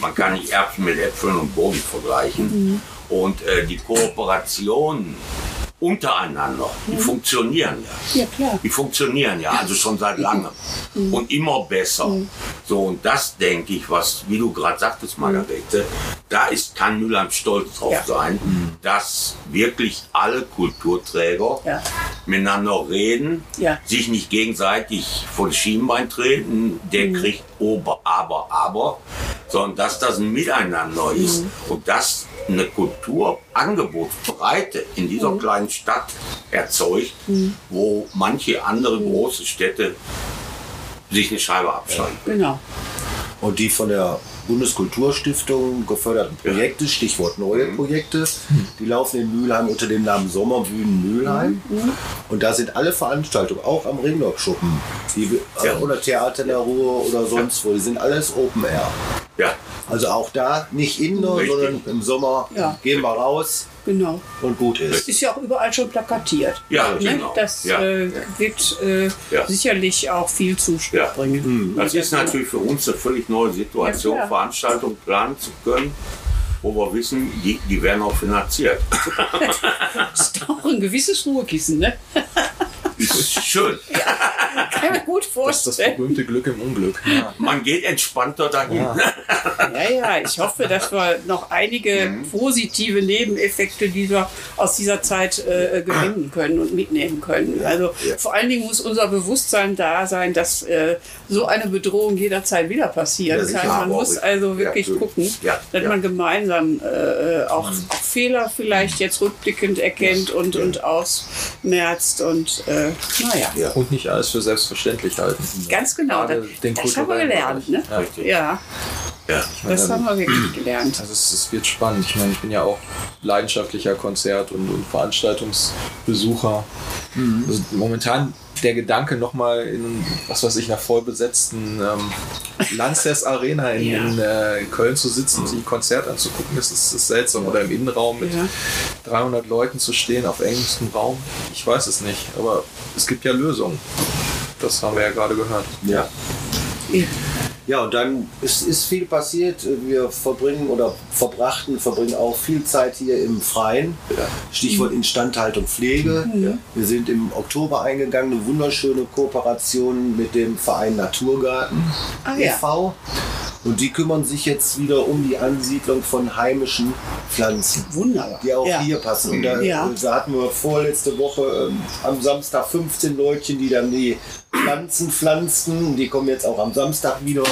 D: Man kann nicht Erbsen mit Äpfeln und Boden vergleichen. Und äh, die Kooperationen untereinander, die funktionieren ja.
B: Ja, klar.
D: Die funktionieren ja, also schon seit langem. Und immer besser. So, und das denke ich, was, wie du gerade sagtest, Margarete, da ist, kann Mülheim stolz drauf
B: Ja.
D: sein, dass wirklich alle Kulturträger
B: Ja.
D: miteinander reden,
B: Ja.
D: sich nicht gegenseitig vor das Schienbein treten, der kriegt Ober, aber, aber, sondern dass das ein Miteinander ist und dass eine Kulturangebotsbreite in dieser kleinen Stadt erzeugt, wo manche andere große Städte sich eine Scheibe abschneiden.
B: Genau.
C: Und die von der Bundeskulturstiftung geförderten Projekte, Stichwort neue Projekte, die laufen in Mülheim unter dem Namen Sommerbühnen Mülheim. Und da sind alle Veranstaltungen, auch am Ringlockschuppen, die, äh,
D: Ja.
C: oder Theater in der Ruhe oder sonst wo, die sind alles Open Air.
D: Ja,
C: Also auch da nicht indoor,
D: Richtig.
C: sondern im Sommer
B: Ja.
C: gehen wir raus
B: Genau.
C: und gut ist.
B: Ist ja auch überall schon plakatiert.
D: Ja,
B: ne?
D: genau.
B: Das
D: Ja.
B: äh, wird äh,
D: Ja.
B: sicherlich auch viel Zuspruch
D: Ja.
B: bringen.
D: das ist natürlich für uns eine völlig neue Situation. Veranstaltungen planen zu können, wo wir wissen, die, die werden auch finanziert.
B: Das ist auch ein gewisses Ruhekissen, ne?
D: ist schön.
B: kann mir gut
A: Das ist das
B: vorstellen.
A: berühmte Glück im Unglück. Ja.
D: Man geht entspannter dahin.
A: Ja.
B: Ja, ja, ich hoffe, dass wir noch einige
A: Mhm.
B: positive Nebeneffekte dieser, aus dieser Zeit äh, gewinnen können und mitnehmen können. Also vor allen Dingen muss unser Bewusstsein da sein, dass äh, so eine Bedrohung jederzeit wieder passieren
C: Ja, sicher,
B: kann. Man muss
D: auch-
B: also wirklich
D: ja,
B: gucken,
D: ja,
B: dass
D: ja.
B: man gemeinsam äh, auch,
A: Mhm.
B: auch Fehler vielleicht jetzt rückblickend erkennt und, und ausmerzt und äh, naja.
C: Ja.
A: Und nicht alles für selbstverständlich halten.
B: Ganz genau, das,
A: den
B: das haben wir gelernt. Ne?
D: Richtig.
B: Ja,
D: Ja.
B: das haben wir wirklich gelernt.
A: Also es, es wird spannend. Ich meine, ich bin ja auch leidenschaftlicher Konzert- und, und Veranstaltungsbesucher. Also momentan der Gedanke nochmal in, was weiß ich, einer vollbesetzten ähm, Lanxess Arena in,
B: Ja.
A: in äh, Köln zu sitzen und sich ein Konzert anzugucken, das ist, das ist seltsam. Oder im Innenraum mit
B: Ja.
A: 300 Leuten zu stehen, auf engstem Raum. Ich weiß es nicht, aber es gibt ja Lösungen. Das haben wir ja gerade gehört.
C: Ja. Ja, und dann ist, ist viel passiert. Wir verbringen oder verbrachten, verbringen auch viel Zeit hier im Freien. Stichwort Instandhaltung Pflege. Wir sind im Oktober eingegangen, eine wunderschöne Kooperation mit dem Verein Naturgarten
B: Ah, ja.
C: e.V. Und die kümmern sich jetzt wieder um die Ansiedlung von heimischen Pflanzen
B: Wunderbar.
C: die auch
B: ja.
C: hier passen. Und da,
B: Ja.
C: da hatten wir vorletzte Woche ähm, am Samstag 15 Leutchen, die dann die Pflanzen pflanzten. Die kommen jetzt auch am Samstag wieder.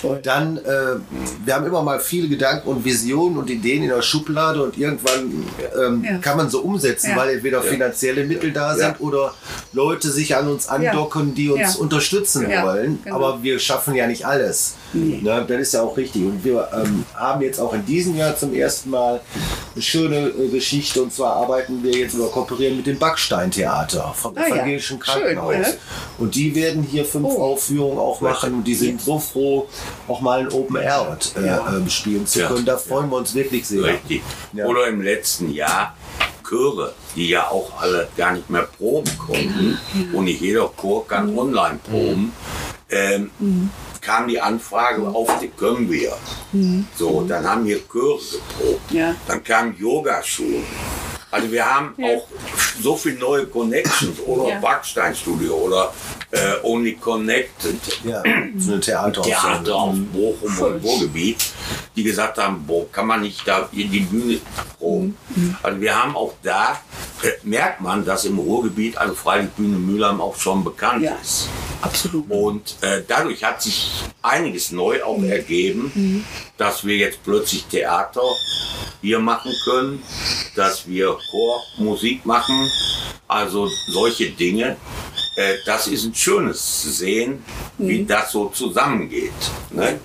B: Toll.
C: Dann, äh, wir haben immer mal viele Gedanken und Visionen und Ideen in der Schublade und irgendwann ähm,
B: Ja.
C: kann man so umsetzen,
B: Ja.
C: weil entweder finanzielle Mittel da sind
D: Ja.
C: oder Leute sich an uns andocken, die uns
B: Ja.
C: unterstützen
B: Ja,
C: wollen.
B: genau.
C: Aber wir schaffen ja nicht alles.
B: Nee.
C: Ne, das ist ja auch richtig. Und wir ähm, haben jetzt auch in diesem Jahr zum ersten Mal eine schöne äh, Geschichte. Und zwar arbeiten wir jetzt oder kooperieren mit dem Backsteintheater vom
B: Ah ja,
C: Evangelischen
B: schön,
C: Krankenhaus.
B: ja.
C: Und die werden hier fünf
B: Oh.
C: Aufführungen auch machen. Und die sind so froh, auch mal ein Open Air äh,
B: Ja.
C: ähm, spielen zu
D: Ja.
C: können. Da freuen wir uns wirklich sehr.
D: Richtig.
C: Ja.
D: Oder im letzten Jahr Chöre, die ja auch alle gar nicht mehr proben konnten. Und nicht jeder Chor kann
B: Mhm.
D: online proben. Ähm, kam die Anfrage auf, die können wir. So, dann haben wir Chöre geprobt.
B: Mhm. Ja.
D: Dann kamen Yogaschulen. Also wir haben
B: Ja.
D: auch so viele neue Connections oder
B: Ja.
D: Backsteinstudio oder äh, Only Connected.
C: Ja, so eine Theater.
D: Theater auf Bochum
B: Schön.
D: und Ruhrgebiet, die gesagt haben, boah, kann man nicht da in die Bühne proben. Also wir haben auch da, äh, merkt man, dass im Ruhrgebiet, also freilich Bühne Mülheim auch schon bekannt
B: Ja.
D: ist.
B: Absolut.
D: Und äh, dadurch hat sich einiges neu auch ergeben, dass wir jetzt plötzlich Theater hier machen können, dass wir Chormusik machen, also solche Dinge. Äh, das ist ein schönes zu sehen, wie das so zusammengeht. Ne?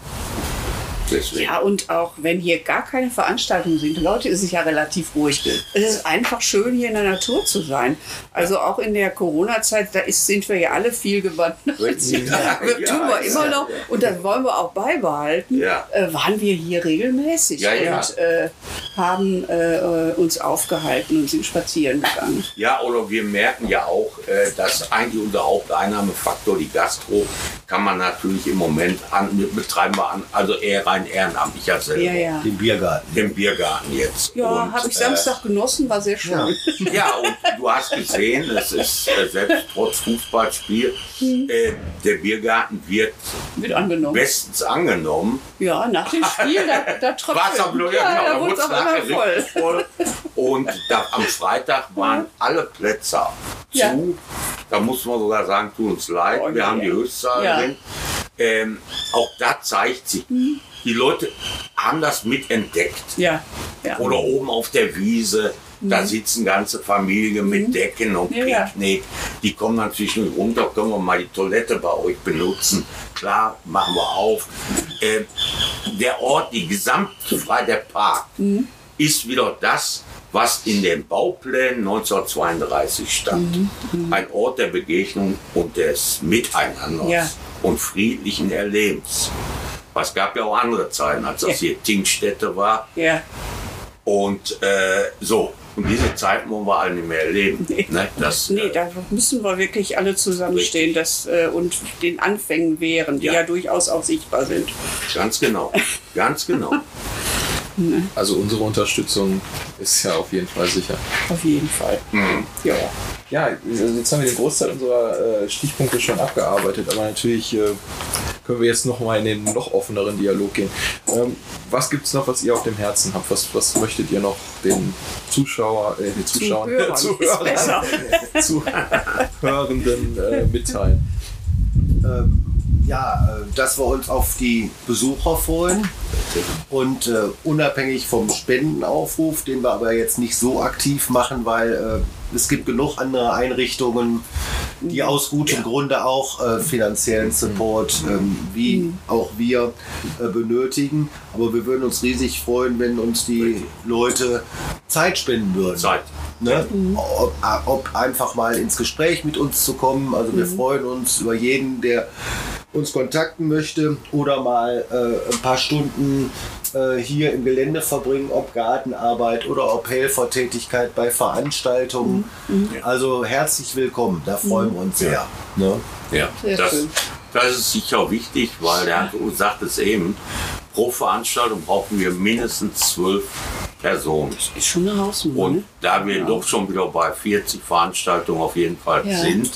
D: Deswegen.
B: Ja, und auch wenn hier gar keine Veranstaltungen sind, Leute, ist es ja relativ ruhig. Es ist einfach schön, hier in der Natur zu sein. Also auch in der Corona-Zeit, da ist, sind wir ja alle viel gewandert. Ja,
D: Ja,
B: tun wir
D: ja,
B: immer noch. Und das wollen wir auch beibehalten.
D: Ja.
B: Äh, waren wir hier regelmäßig und äh, haben äh, uns aufgehalten und sind spazieren gegangen.
D: Ja, oder wir merken ja auch, äh, dass eigentlich unser Haupteinnahmefaktor, die Gastro, kann man natürlich im Moment an, betreiben wir an, also eher rein ehrenamtlich ja selber.
B: Ja, ja.
C: Den Biergarten.
D: Im Biergarten jetzt.
B: Ja, habe ich
D: äh,
B: Samstag genossen, war sehr schön.
C: Ja.
D: Ja, und du hast gesehen, es ist äh, selbst trotz Fußballspiel,
B: Hm.
D: äh, der Biergarten wird
B: Wird angenommen.
D: bestens angenommen.
B: Ja, nach dem Spiel, da, da trotzdem.
D: Wasserblöcke,
B: ja,
D: genau,
B: da
D: da
B: wurde es auch
D: nachher
B: immer voll.
D: voll. Und da, am Freitag waren alle Plätze zu.
B: Ja.
D: Da muss man sogar sagen, tut uns leid,
B: Oh,
D: wir
B: ja,
D: haben die
B: ja.
D: Höchstzahl Drin. Ähm, auch da zeigt sich, die Leute haben das mitentdeckt.
B: Ja, ja.
D: Oder oben auf der Wiese, da sitzen ganze Familien mit Decken und
B: Mhm. Ja.
D: Picknick. Die kommen dann zwischendurch runter, können wir mal die Toilette bei euch benutzen. Klar, machen wir auf. Äh, der Ort, die gesamte der Park,
B: Mhm.
D: ist wieder das, was in den Bauplänen 1932 stand.
B: Mhm.
D: Ein Ort der Begegnung und des Miteinanders
B: Ja.
D: Und friedlichen Erlebens. Es gab ja auch andere Zeiten, als das hier Tingstätte war.
B: ja.
D: Und äh, so, und diese Zeit wollen wir alle nicht mehr erleben.
B: Nee.
D: Ne? Das,
B: Nee,
D: äh,
B: da müssen wir wirklich alle zusammenstehen das, äh, und den Anfängen wehren, die
D: Ja.
B: ja. durchaus auch sichtbar sind.
D: ganz genau, ganz genau.
A: Also unsere Unterstützung ist ja auf jeden Fall sicher.
B: Auf jeden Fall. Ja.
A: Ja, also jetzt haben wir den Großteil unserer äh, Stichpunkte schon abgearbeitet, aber natürlich äh, können wir jetzt noch mal in den noch offeneren Dialog gehen. Ähm, was gibt es noch, was ihr auf dem Herzen habt? Was, was möchtet ihr noch den Zuschauer, äh, den Zuschauern,
B: Zuhörern besser.
A: Zuhörenden äh, mitteilen?
C: Ähm, ja, äh, dass wir uns auf die Besucher freuen. Und äh, unabhängig vom Spendenaufruf, den wir aber jetzt nicht so aktiv machen, weil äh, es gibt genug andere Einrichtungen, die aus gutem Grunde auch äh, finanziellen Support ähm, wie auch wir äh, benötigen. Aber wir würden uns riesig freuen, wenn uns die Leute Zeit spenden würden.
D: Zeit.
C: Ne? Ob, ob einfach mal ins Gespräch mit uns zu kommen. Also wir freuen uns über jeden, der uns kontakten möchte oder mal äh, ein paar Stunden äh, hier im Gelände verbringen, ob Gartenarbeit oder ob Helfertätigkeit bei Veranstaltungen. Also herzlich willkommen, da freuen wir uns sehr. Ne?
D: Ja,
B: Sehr
D: das,
B: schön.
D: das ist sicher wichtig, weil der Herr sagt es eben, pro Veranstaltung brauchen wir mindestens zwölf Personen.
B: Ist schon eine Hausnummer.
D: Und
B: ne?
D: da wir doch schon wieder bei 40 Veranstaltungen auf jeden Fall
B: Ja.
D: sind,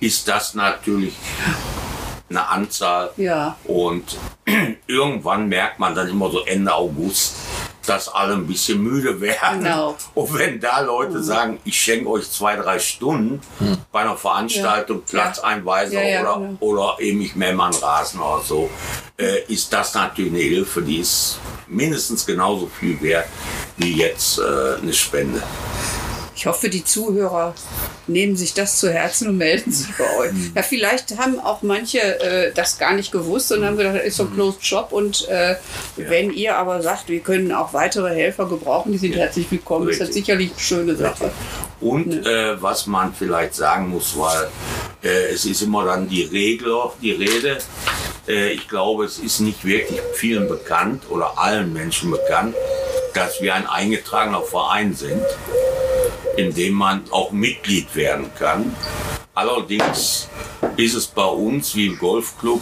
D: ist das natürlich eine Anzahl.
B: Ja.
D: Und irgendwann merkt man dann immer so Ende August, dass alle ein bisschen müde werden.
B: Genau.
D: Und wenn da Leute sagen, ich schenke euch zwei, drei Stunden bei einer Veranstaltung,
B: Ja.
D: Platzeinweiser
B: Ja, ja,
D: oder,
B: genau.
D: oder eben ich mähe mal einen Rasen oder so, äh, ist das natürlich eine Hilfe, die ist mindestens genauso viel wert wie jetzt äh, eine Spende.
B: Ich hoffe, die Zuhörer nehmen sich das zu Herzen und melden sich bei euch. Ja, vielleicht haben auch manche äh, das gar nicht gewusst und haben gedacht, das ist so ein Closed Shop. Und äh, wenn ihr aber sagt, wir können auch weitere Helfer gebrauchen, die sind herzlich willkommen, ist das
D: Richtig.
B: sicherlich eine schöne Sache.
D: Und äh, was man vielleicht sagen muss, weil äh, es ist immer dann die Regel, die Rede. Äh, ich glaube, es ist nicht wirklich vielen bekannt oder allen Menschen bekannt, dass wir ein eingetragener Verein sind, in dem man auch Mitglied werden kann. Allerdings ist es bei uns wie im Golfclub,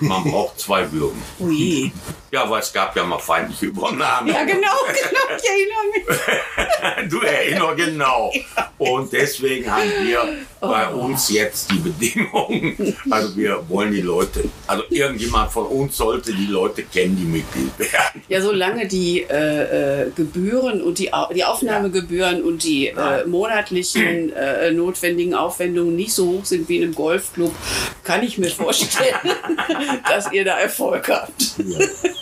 D: man braucht zwei Bürgen.
B: Ui.
D: Ja, weil es gab ja mal feindliche Übernahmen.
B: Ja, genau, genau, ich erinnere mich.
D: Du erinnerst genau. Und deswegen haben wir bei
B: Oh.
D: uns jetzt die Bedingungen. Also wir wollen die Leute, also irgendjemand von uns sollte die Leute kennen, die Mitglied werden.
B: Ja, solange die äh, äh, Gebühren und die, die Aufnahmegebühren und die äh, monatlichen äh, notwendigen Aufwendungen nicht so hoch sind wie in einem Golfclub, kann ich mir vorstellen, dass ihr da Erfolg habt.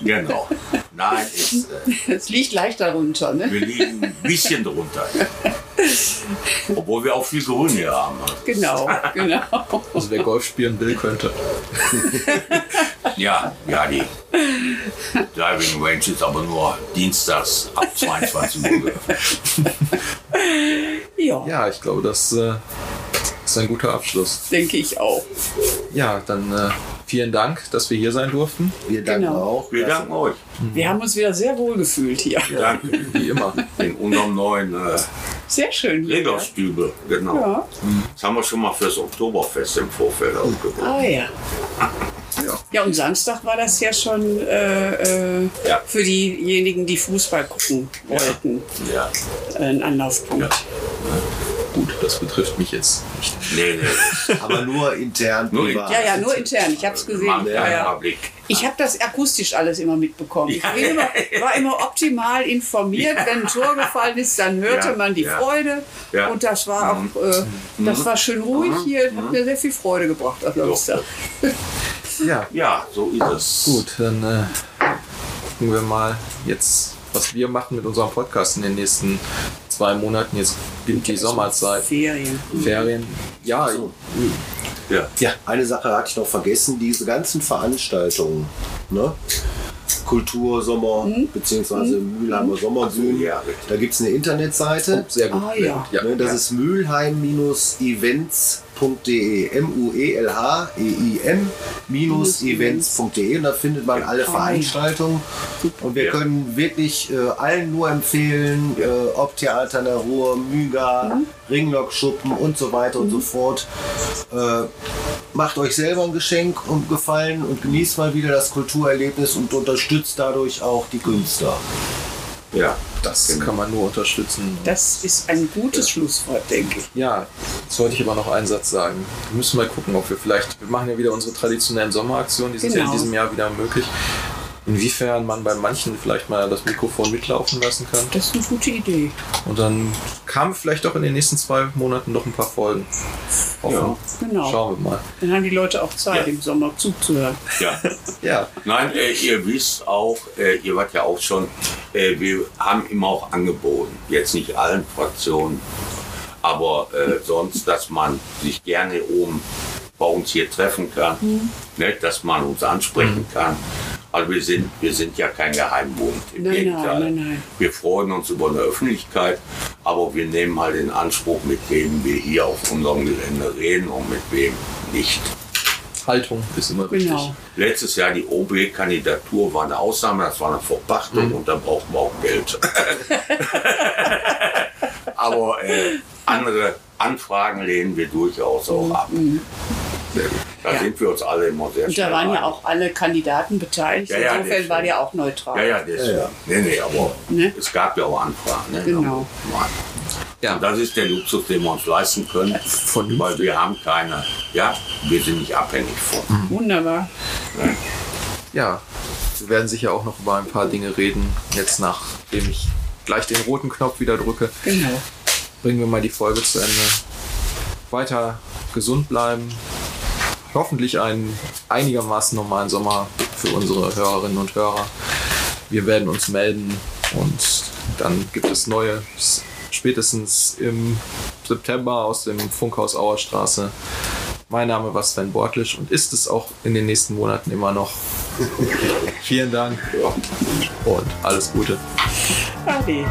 D: Genau. Nein, es, äh,
B: Es liegt leicht darunter. Ne?
D: wir liegen ein bisschen drunter. Obwohl wir auch viel Grün hier haben.
B: Genau, genau.
A: Also wer Golf spielen will, könnte.
D: Ja, ja, die Driving Range ist aber nur dienstags ab 22 Uhr geöffnet.
B: Ja,
A: Ja, ich glaube, das äh, ist ein guter Abschluss.
B: denke ich auch.
A: Ja, dann äh, vielen Dank, dass wir hier sein durften.
C: Wir danken
B: Genau.
C: auch.
D: Wir danken euch.
B: Wir haben uns wieder sehr wohl gefühlt hier.
D: Danke.
A: Wie immer.
D: In unserem neuen äh,
B: Sehr schön hier.
D: Reglerstübel, genau.
B: Ja.
D: Das haben wir schon mal fürs Oktoberfest im Vorfeld aufgebaut.
B: Ah ja. Ja, und Samstag war das ja schon äh, äh,
D: Ja.
B: für diejenigen, die Fußball gucken wollten,
D: Ja.
B: ein Anlaufpunkt.
A: Gut, das betrifft mich jetzt nicht.
D: Nee, nee.
C: Aber nur intern.
D: Nur
C: privat.
B: Ja, ja, nur intern. Ich habe es gesehen.
D: Machen
B: Ja, ja. Ich habe das akustisch alles immer mitbekommen. Ich immer, war immer optimal informiert. Wenn ein Tor gefallen ist, dann hörte
D: Ja,
B: man die
D: ja.
B: Freude.
D: Ja. Mhm.
B: Und das war auch, äh, das war schön ruhig hier. Hat mir sehr viel Freude gebracht am Samstag.
A: Ja,
D: Ja, so ist es.
A: gut, dann äh, gucken wir mal jetzt, was wir machen mit unserem Podcast in den nächsten zwei Monaten. Jetzt beginnt die Sommerzeit,
B: Ferien.
A: Ferien. Ja,
D: Ja.
C: Ja, eine Sache hatte ich noch vergessen, diese ganzen Veranstaltungen, ne? Kultur, Sommer, beziehungsweise Mülheimer Sommerbühnen,
D: ja,
C: da gibt es eine Internetseite,
A: sehr gut.
B: Ah, ja.
A: ja.
C: ne, das ist mülheim-events.de, M-U-E-L-H-E-I-M-events.de und da findet man alle
B: ja.
C: Veranstaltungen und wir
D: Ja.
C: können wirklich äh, allen nur empfehlen, äh, ob Theater in der Ruhr, Myga, Ringlockschuppen und so weiter und so fort. Äh, macht euch selber ein Geschenk und Gefallen und genießt mal wieder das Kulturerlebnis und unterstützt dadurch auch die Künstler.
D: Ja,
A: Das
D: Genau.
A: kann man nur unterstützen.
B: Das ist ein gutes Schlusswort, denke ich.
A: Ja, jetzt wollte ich aber noch einen Satz sagen. Wir müssen mal gucken, ob wir vielleicht, wir machen ja wieder unsere traditionellen Sommeraktionen, die sind ja in
B: Genau.
A: diesem Jahr wieder möglich. Inwiefern man bei manchen vielleicht mal das Mikrofon mitlaufen lassen kann.
B: Das ist eine gute Idee.
A: Und dann kamen vielleicht auch in den nächsten zwei Monaten noch ein paar Folgen. Hoffen.
B: Genau.
A: Schauen wir mal.
B: Dann haben die Leute auch Zeit,
D: Ja.
B: im Sommer zuzuhören.
D: ja.
A: Ja,
D: Nein, äh, ihr wisst auch, äh, ihr wart ja auch schon, äh, wir haben immer auch angeboten, jetzt nicht allen Fraktionen, aber äh, sonst, dass man sich gerne oben bei uns hier treffen kann, ne, dass man uns ansprechen kann. Also wir sind, wir sind ja kein Geheimbund. Im
B: Nein,
D: Gegenteil.
B: nein, nein, nein.
D: Wir freuen uns über eine Öffentlichkeit, aber wir nehmen halt den Anspruch, mit wem wir hier auf unserem Gelände reden und mit wem nicht.
A: Haltung ist immer wichtig.
B: Genau.
D: Letztes Jahr die OB-Kandidatur war eine Ausnahme, das war eine Verpachtung und da brauchten wir auch Geld. Aber äh, andere Anfragen lehnen wir durchaus auch ab. Sehr gut. Da
B: Ja.
D: sind wir uns alle immer sehr
B: Und da waren ja auch alle Kandidaten beteiligt.
D: Ja, ja,
B: Insofern war der auch neutral.
D: Ja, ja, deswegen.
C: Ja, ja.
D: Nee, nee, aber
B: Ne?
D: es gab ja auch Anfragen. Ne?
B: Genau.
A: Ja.
D: Und das ist der Luxus, den wir uns leisten können,
A: Vernünftig.
D: weil wir haben keine, ja, wir sind nicht abhängig von.
B: Wunderbar.
A: Ja, wir werden sicher auch noch über ein paar Dinge reden. Jetzt nachdem ich gleich den roten Knopf wieder drücke,
B: Genau.
A: bringen wir mal die Folge zu Ende. Weiter gesund bleiben. Hoffentlich einen einigermaßen normalen Sommer für unsere Hörerinnen und Hörer. Wir werden uns melden und dann gibt es neue spätestens im September aus dem Funkhaus Auerstraße. Mein Name war Sven Bortlisch und ist es auch in den nächsten Monaten immer noch. Vielen Dank und alles Gute.
B: Ade.